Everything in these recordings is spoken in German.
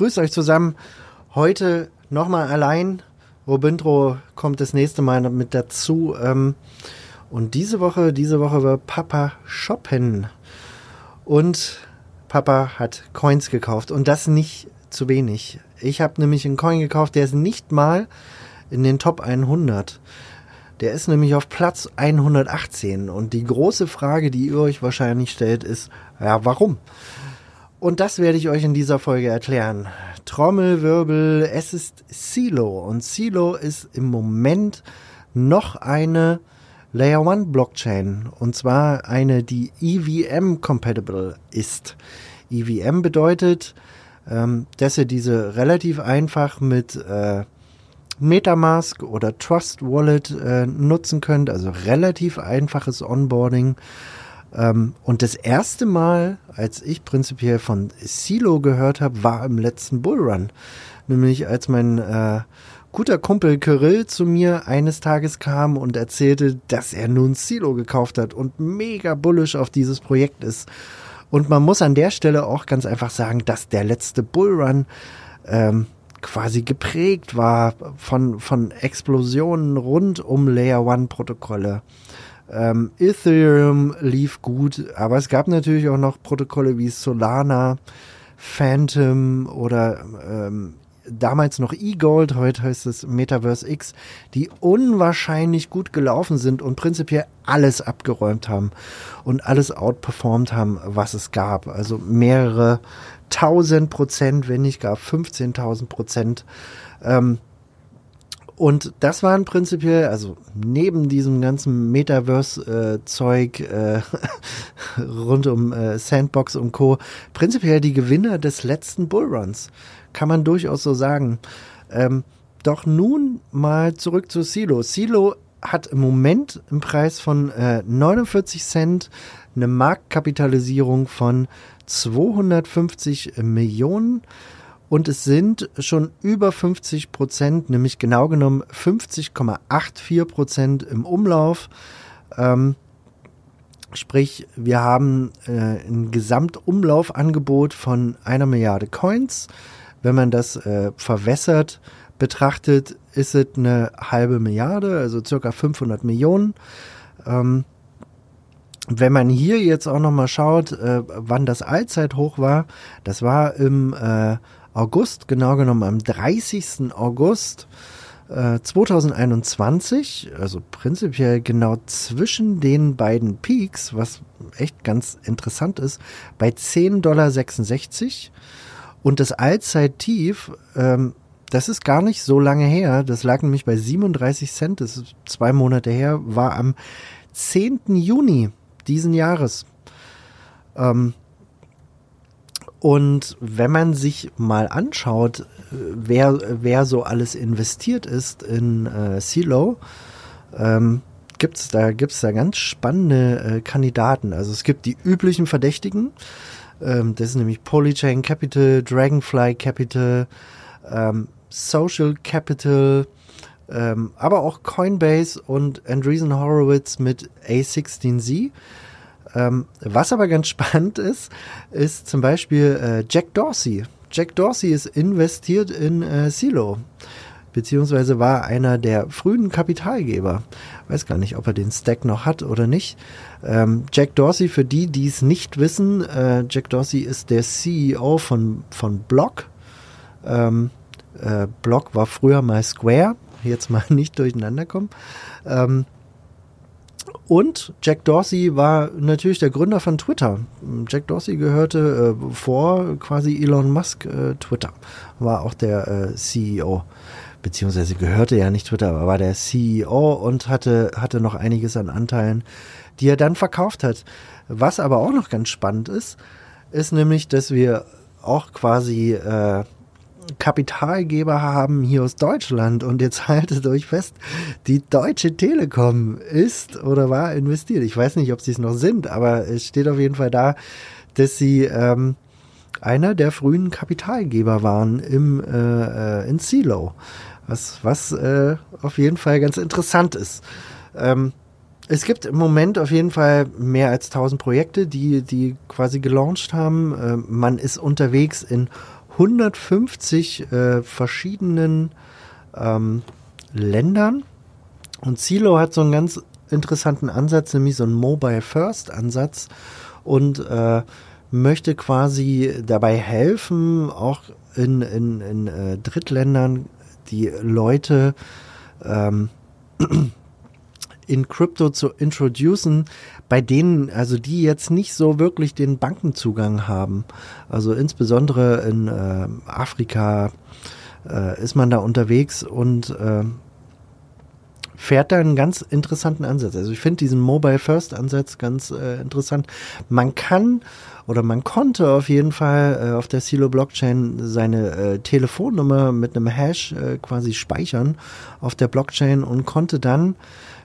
grüßt euch zusammen. Heute nochmal allein. Robintro kommt das nächste Mal mit dazu. Ähm, und diese Woche, diese Woche war Papa shoppen. Und Papa hat Coins gekauft. Und das nicht zu wenig. Ich habe nämlich einen Coin gekauft, der ist nicht mal in den Top 100. Der ist nämlich auf Platz 118. Und die große Frage, die ihr euch wahrscheinlich stellt, ist, ja, warum? Und das werde ich euch in dieser Folge erklären. Trommelwirbel, es ist Silo. Und Silo ist im Moment noch eine Layer 1 Blockchain. Und zwar eine, die EVM compatible ist. EVM bedeutet, ähm, dass ihr diese relativ einfach mit äh, Metamask oder Trust Wallet äh, nutzen könnt. Also relativ einfaches Onboarding. Ähm, und das erste Mal, als ich prinzipiell von Silo gehört habe, war im letzten Bullrun. Nämlich als mein äh, guter Kumpel Kirill zu mir eines Tages kam und erzählte, dass er nun Silo gekauft hat und mega bullish auf dieses Projekt ist. Und man muss an der Stelle auch ganz einfach sagen, dass der letzte Bullrun ähm, quasi geprägt war von, von Explosionen rund um Layer One Protokolle. Ähm, Ethereum lief gut, aber es gab natürlich auch noch Protokolle wie Solana, Phantom oder ähm, damals noch eGold, heute heißt es Metaverse X, die unwahrscheinlich gut gelaufen sind und prinzipiell alles abgeräumt haben und alles outperformt haben, was es gab. Also mehrere tausend Prozent, wenn nicht gar 15.000 Prozent. Ähm, und das waren prinzipiell, also neben diesem ganzen Metaverse-Zeug äh, äh, rund um äh, Sandbox und Co., prinzipiell die Gewinner des letzten Bullruns. Kann man durchaus so sagen. Ähm, doch nun mal zurück zu Silo. Silo hat im Moment im Preis von äh, 49 Cent eine Marktkapitalisierung von 250 Millionen und es sind schon über 50 Prozent, nämlich genau genommen 50,84 Prozent im Umlauf. Ähm, sprich, wir haben äh, ein Gesamtumlaufangebot von einer Milliarde Coins. Wenn man das äh, verwässert betrachtet, ist es eine halbe Milliarde, also circa 500 Millionen. Ähm, wenn man hier jetzt auch noch mal schaut, äh, wann das Allzeithoch war, das war im äh, August, genau genommen am 30. August äh, 2021, also prinzipiell genau zwischen den beiden Peaks, was echt ganz interessant ist, bei 10,66 Dollar. Und das Allzeittief, ähm, das ist gar nicht so lange her, das lag nämlich bei 37 Cent, das ist zwei Monate her, war am 10. Juni diesen Jahres. Ähm, und wenn man sich mal anschaut, wer, wer so alles investiert ist in äh, Silo, ähm, gibt's da, gibt's da ganz spannende äh, Kandidaten. Also es gibt die üblichen Verdächtigen, ähm, das ist nämlich Polychain Capital, Dragonfly Capital, ähm, Social Capital, ähm, aber auch Coinbase und Andreessen Horowitz mit A16Z. Ähm, was aber ganz spannend ist, ist zum Beispiel äh, Jack Dorsey. Jack Dorsey ist investiert in äh, Silo, beziehungsweise war einer der frühen Kapitalgeber. Weiß gar nicht, ob er den Stack noch hat oder nicht. Ähm, Jack Dorsey, für die, die es nicht wissen, äh, Jack Dorsey ist der CEO von, von Block. Ähm, äh, Block war früher mal Square, jetzt mal nicht durcheinander kommen. Ähm, und Jack Dorsey war natürlich der Gründer von Twitter. Jack Dorsey gehörte äh, vor quasi Elon Musk äh, Twitter, war auch der äh, CEO, beziehungsweise gehörte ja nicht Twitter, aber war der CEO und hatte, hatte noch einiges an Anteilen, die er dann verkauft hat. Was aber auch noch ganz spannend ist, ist nämlich, dass wir auch quasi äh, Kapitalgeber haben hier aus Deutschland. Und jetzt haltet euch fest, die Deutsche Telekom ist oder war investiert. Ich weiß nicht, ob sie es noch sind, aber es steht auf jeden Fall da, dass sie ähm, einer der frühen Kapitalgeber waren im äh, äh in Silo. Was, was äh, auf jeden Fall ganz interessant ist. Ähm, es gibt im Moment auf jeden Fall mehr als 1000 Projekte, die, die quasi gelauncht haben. Äh, man ist unterwegs in 150 äh, verschiedenen ähm, Ländern. Und Silo hat so einen ganz interessanten Ansatz, nämlich so einen Mobile First Ansatz und äh, möchte quasi dabei helfen, auch in, in, in äh, Drittländern die Leute ähm, in Crypto zu introducen, bei denen, also die jetzt nicht so wirklich den Bankenzugang haben. Also insbesondere in äh, Afrika äh, ist man da unterwegs und äh, fährt da einen ganz interessanten Ansatz. Also ich finde diesen Mobile First Ansatz ganz äh, interessant. Man kann oder man konnte auf jeden Fall äh, auf der Silo Blockchain seine äh, Telefonnummer mit einem Hash äh, quasi speichern auf der Blockchain und konnte dann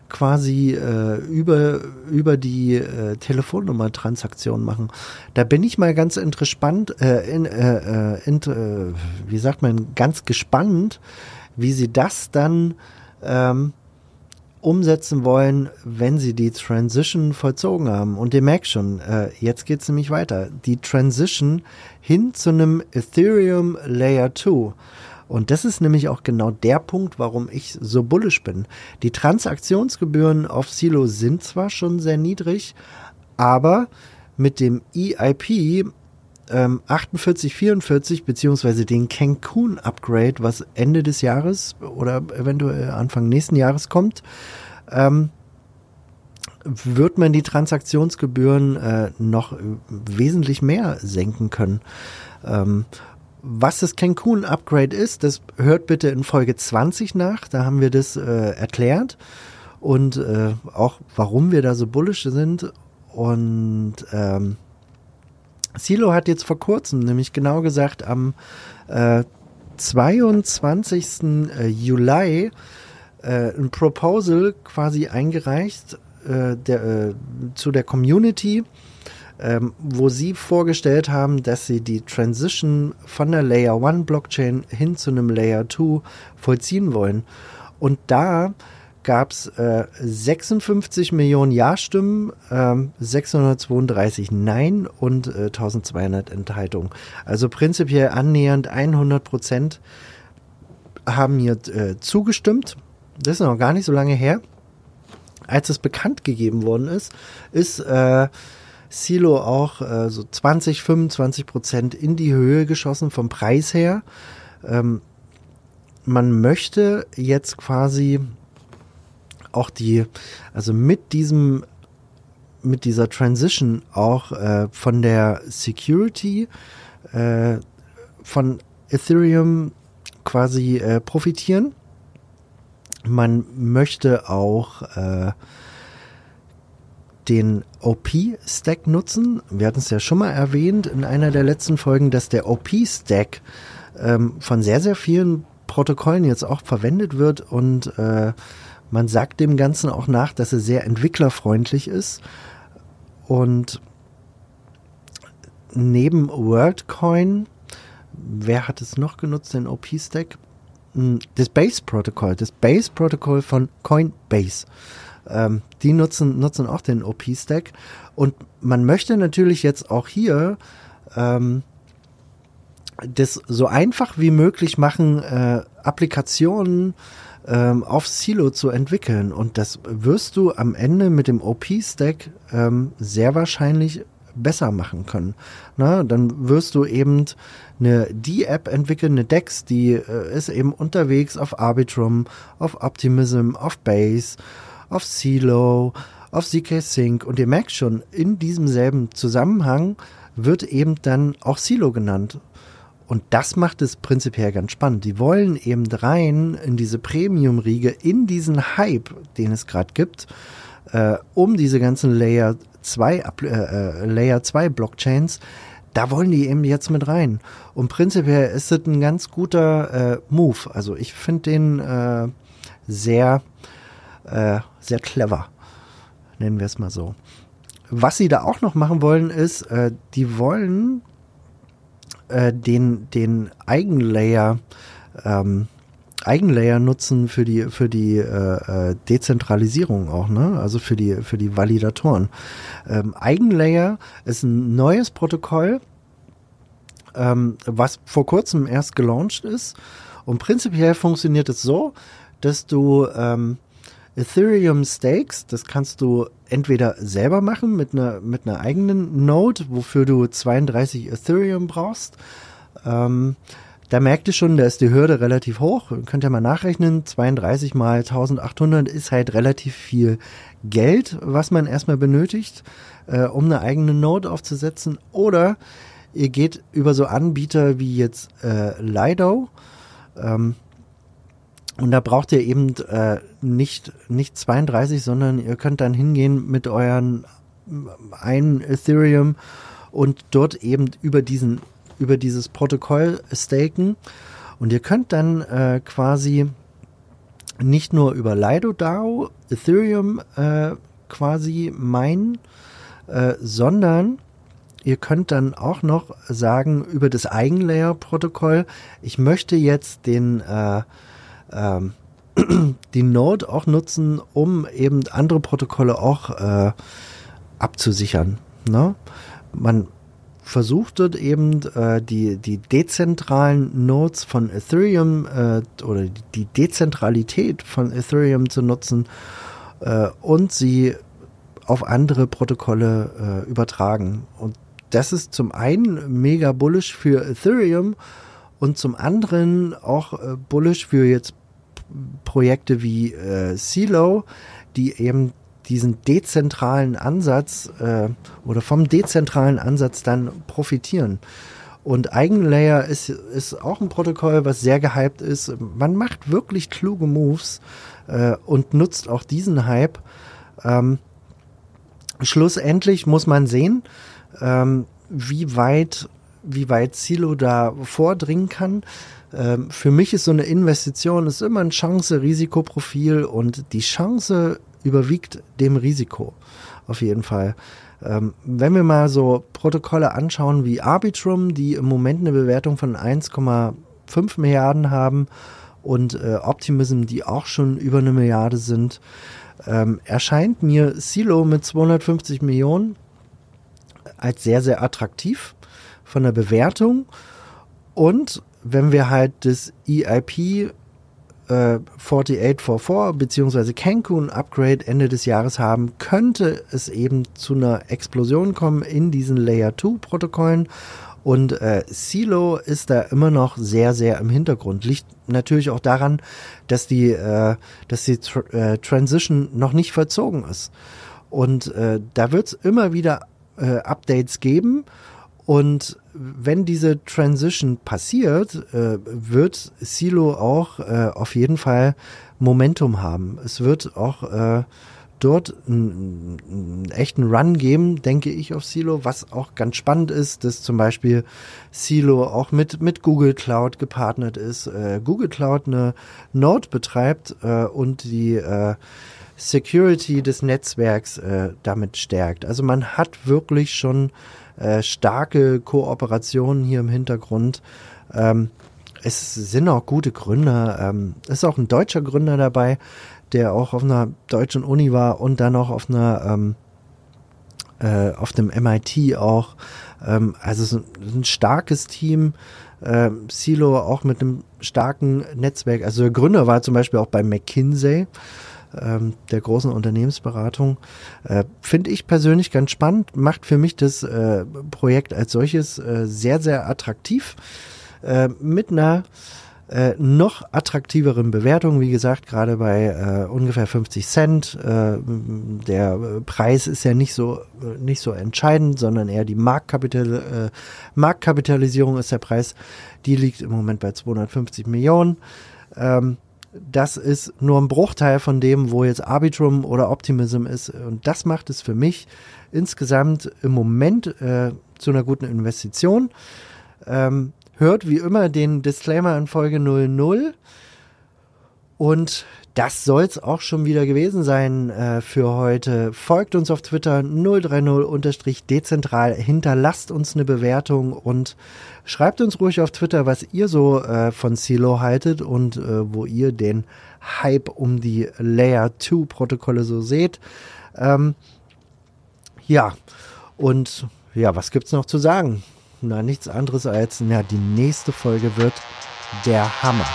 quasi äh, über, über die äh, Telefonnummer-Transaktion machen. Da bin ich mal ganz interessant, äh, in, äh, äh, in, äh, wie sagt man, ganz gespannt, wie sie das dann ähm, umsetzen wollen, wenn sie die Transition vollzogen haben. Und ihr merkt schon, äh, jetzt geht's nämlich weiter. Die Transition hin zu einem Ethereum Layer 2. Und das ist nämlich auch genau der Punkt, warum ich so bullisch bin. Die Transaktionsgebühren auf Silo sind zwar schon sehr niedrig, aber mit dem EIP ähm, 4844 beziehungsweise den Cancun Upgrade, was Ende des Jahres oder eventuell Anfang nächsten Jahres kommt, ähm, wird man die Transaktionsgebühren äh, noch wesentlich mehr senken können. Ähm, was das Cancun Upgrade ist, das hört bitte in Folge 20 nach. Da haben wir das äh, erklärt und äh, auch warum wir da so bullish sind. Und ähm, Silo hat jetzt vor kurzem, nämlich genau gesagt am äh, 22. Äh, Juli, äh, ein Proposal quasi eingereicht äh, der, zu der Community ähm, wo sie vorgestellt haben, dass sie die Transition von der Layer 1 Blockchain hin zu einem Layer 2 vollziehen wollen. Und da gab es äh, 56 Millionen Ja-Stimmen, äh, 632 Nein und äh, 1200 Enthaltungen. Also prinzipiell annähernd 100 Prozent haben hier äh, zugestimmt. Das ist noch gar nicht so lange her. Als es bekannt gegeben worden ist, ist äh, Silo auch äh, so 20, 25 Prozent in die Höhe geschossen vom Preis her. Ähm, man möchte jetzt quasi auch die, also mit diesem, mit dieser Transition auch äh, von der Security äh, von Ethereum quasi äh, profitieren. Man möchte auch äh, den OP-Stack nutzen. Wir hatten es ja schon mal erwähnt in einer der letzten Folgen, dass der OP-Stack ähm, von sehr, sehr vielen Protokollen jetzt auch verwendet wird und äh, man sagt dem Ganzen auch nach, dass er sehr entwicklerfreundlich ist und neben WorldCoin, wer hat es noch genutzt, den OP-Stack? Hm, das Base-Protokoll, das Base-Protokoll von Coinbase. Ähm, die nutzen, nutzen auch den OP-Stack. Und man möchte natürlich jetzt auch hier ähm, das so einfach wie möglich machen, äh, Applikationen ähm, auf Silo zu entwickeln. Und das wirst du am Ende mit dem OP-Stack ähm, sehr wahrscheinlich besser machen können. Na, dann wirst du eben eine D-App entwickeln, eine DEX, die äh, ist eben unterwegs auf Arbitrum, auf Optimism, auf Base auf Silo, auf ZK Sync und ihr merkt schon, in diesem selben Zusammenhang wird eben dann auch Silo genannt. Und das macht es prinzipiell ganz spannend. Die wollen eben rein in diese Premium-Riege, in diesen Hype, den es gerade gibt, äh, um diese ganzen Layer 2, äh, äh, Layer 2 Blockchains, da wollen die eben jetzt mit rein. Und prinzipiell ist es ein ganz guter äh, Move. Also ich finde den äh, sehr, äh, sehr clever. Nennen wir es mal so. Was sie da auch noch machen wollen, ist, äh, die wollen äh, den, den Eigenlayer ähm, Eigenlayer nutzen für die für die äh, äh, Dezentralisierung auch, ne? Also für die für die Validatoren. Ähm, Eigenlayer ist ein neues Protokoll, ähm, was vor kurzem erst gelauncht ist. Und prinzipiell funktioniert es so, dass du ähm, Ethereum Stakes, das kannst du entweder selber machen mit einer mit einer eigenen Node, wofür du 32 Ethereum brauchst. Ähm, da merkt ihr schon, da ist die Hürde relativ hoch. Könnt ihr mal nachrechnen. 32 mal 1800 ist halt relativ viel Geld, was man erstmal benötigt, äh, um eine eigene Node aufzusetzen. Oder ihr geht über so Anbieter wie jetzt äh, Lido. Ähm, und da braucht ihr eben äh, nicht, nicht 32, sondern ihr könnt dann hingehen mit euren ein Ethereum und dort eben über diesen über dieses Protokoll staken. Und ihr könnt dann äh, quasi nicht nur über Lido DAO Ethereum äh, quasi meinen, äh, sondern ihr könnt dann auch noch sagen über das Eigenlayer-Protokoll, ich möchte jetzt den äh, ähm, die Node auch nutzen, um eben andere Protokolle auch äh, abzusichern. Ne? Man versucht dort eben äh, die, die dezentralen Nodes von Ethereum äh, oder die Dezentralität von Ethereum zu nutzen äh, und sie auf andere Protokolle äh, übertragen. Und das ist zum einen mega bullish für Ethereum und zum anderen auch äh, bullish für jetzt Projekte wie äh, Silo, die eben diesen dezentralen Ansatz äh, oder vom dezentralen Ansatz dann profitieren. Und Eigenlayer ist, ist auch ein Protokoll, was sehr gehypt ist. Man macht wirklich kluge Moves äh, und nutzt auch diesen Hype. Ähm, schlussendlich muss man sehen, ähm, wie weit, wie weit Silo da vordringen kann. Ähm, für mich ist so eine Investition ist immer ein Chance-Risikoprofil und die Chance überwiegt dem Risiko. Auf jeden Fall. Ähm, wenn wir mal so Protokolle anschauen wie Arbitrum, die im Moment eine Bewertung von 1,5 Milliarden haben und äh, Optimism, die auch schon über eine Milliarde sind, ähm, erscheint mir Silo mit 250 Millionen als sehr, sehr attraktiv von der Bewertung. Und wenn wir halt das EIP 4844 bzw. Cancun Upgrade Ende des Jahres haben, könnte es eben zu einer Explosion kommen in diesen Layer 2 Protokollen. Und äh, Silo ist da immer noch sehr, sehr im Hintergrund. Liegt natürlich auch daran, dass die, äh, dass die Tr äh, Transition noch nicht verzogen ist. Und äh, da wird es immer wieder äh, Updates geben. Und wenn diese Transition passiert, äh, wird Silo auch äh, auf jeden Fall Momentum haben. Es wird auch äh, dort einen, echten Run geben, denke ich, auf Silo, was auch ganz spannend ist, dass zum Beispiel Silo auch mit, mit Google Cloud gepartnert ist, äh, Google Cloud eine Node betreibt äh, und die äh, Security des Netzwerks äh, damit stärkt. Also man hat wirklich schon äh, starke Kooperationen hier im Hintergrund. Ähm, es sind auch gute Gründer. Ähm, es ist auch ein deutscher Gründer dabei, der auch auf einer deutschen Uni war und dann auch auf einer ähm, äh, auf dem MIT auch. Ähm, also ist ein starkes Team. Äh, Silo auch mit einem starken Netzwerk. Also der Gründer war zum Beispiel auch bei McKinsey ähm, der großen Unternehmensberatung. Äh, Finde ich persönlich ganz spannend, macht für mich das äh, Projekt als solches äh, sehr, sehr attraktiv. Äh, mit einer äh, noch attraktiveren Bewertung, wie gesagt, gerade bei äh, ungefähr 50 Cent. Äh, der Preis ist ja nicht so nicht so entscheidend, sondern eher die Marktkapital, äh, Marktkapitalisierung ist der Preis. Die liegt im Moment bei 250 Millionen. Ähm, das ist nur ein Bruchteil von dem, wo jetzt Arbitrum oder Optimism ist. Und das macht es für mich insgesamt im Moment äh, zu einer guten Investition. Ähm, hört wie immer den Disclaimer in Folge 00. Und das soll es auch schon wieder gewesen sein äh, für heute. Folgt uns auf Twitter 030-dezentral, hinterlasst uns eine Bewertung und schreibt uns ruhig auf Twitter, was ihr so äh, von Silo haltet und äh, wo ihr den Hype um die Layer 2 Protokolle so seht. Ähm, ja, und ja, was gibt's noch zu sagen? Na, nichts anderes als, na, die nächste Folge wird der Hammer.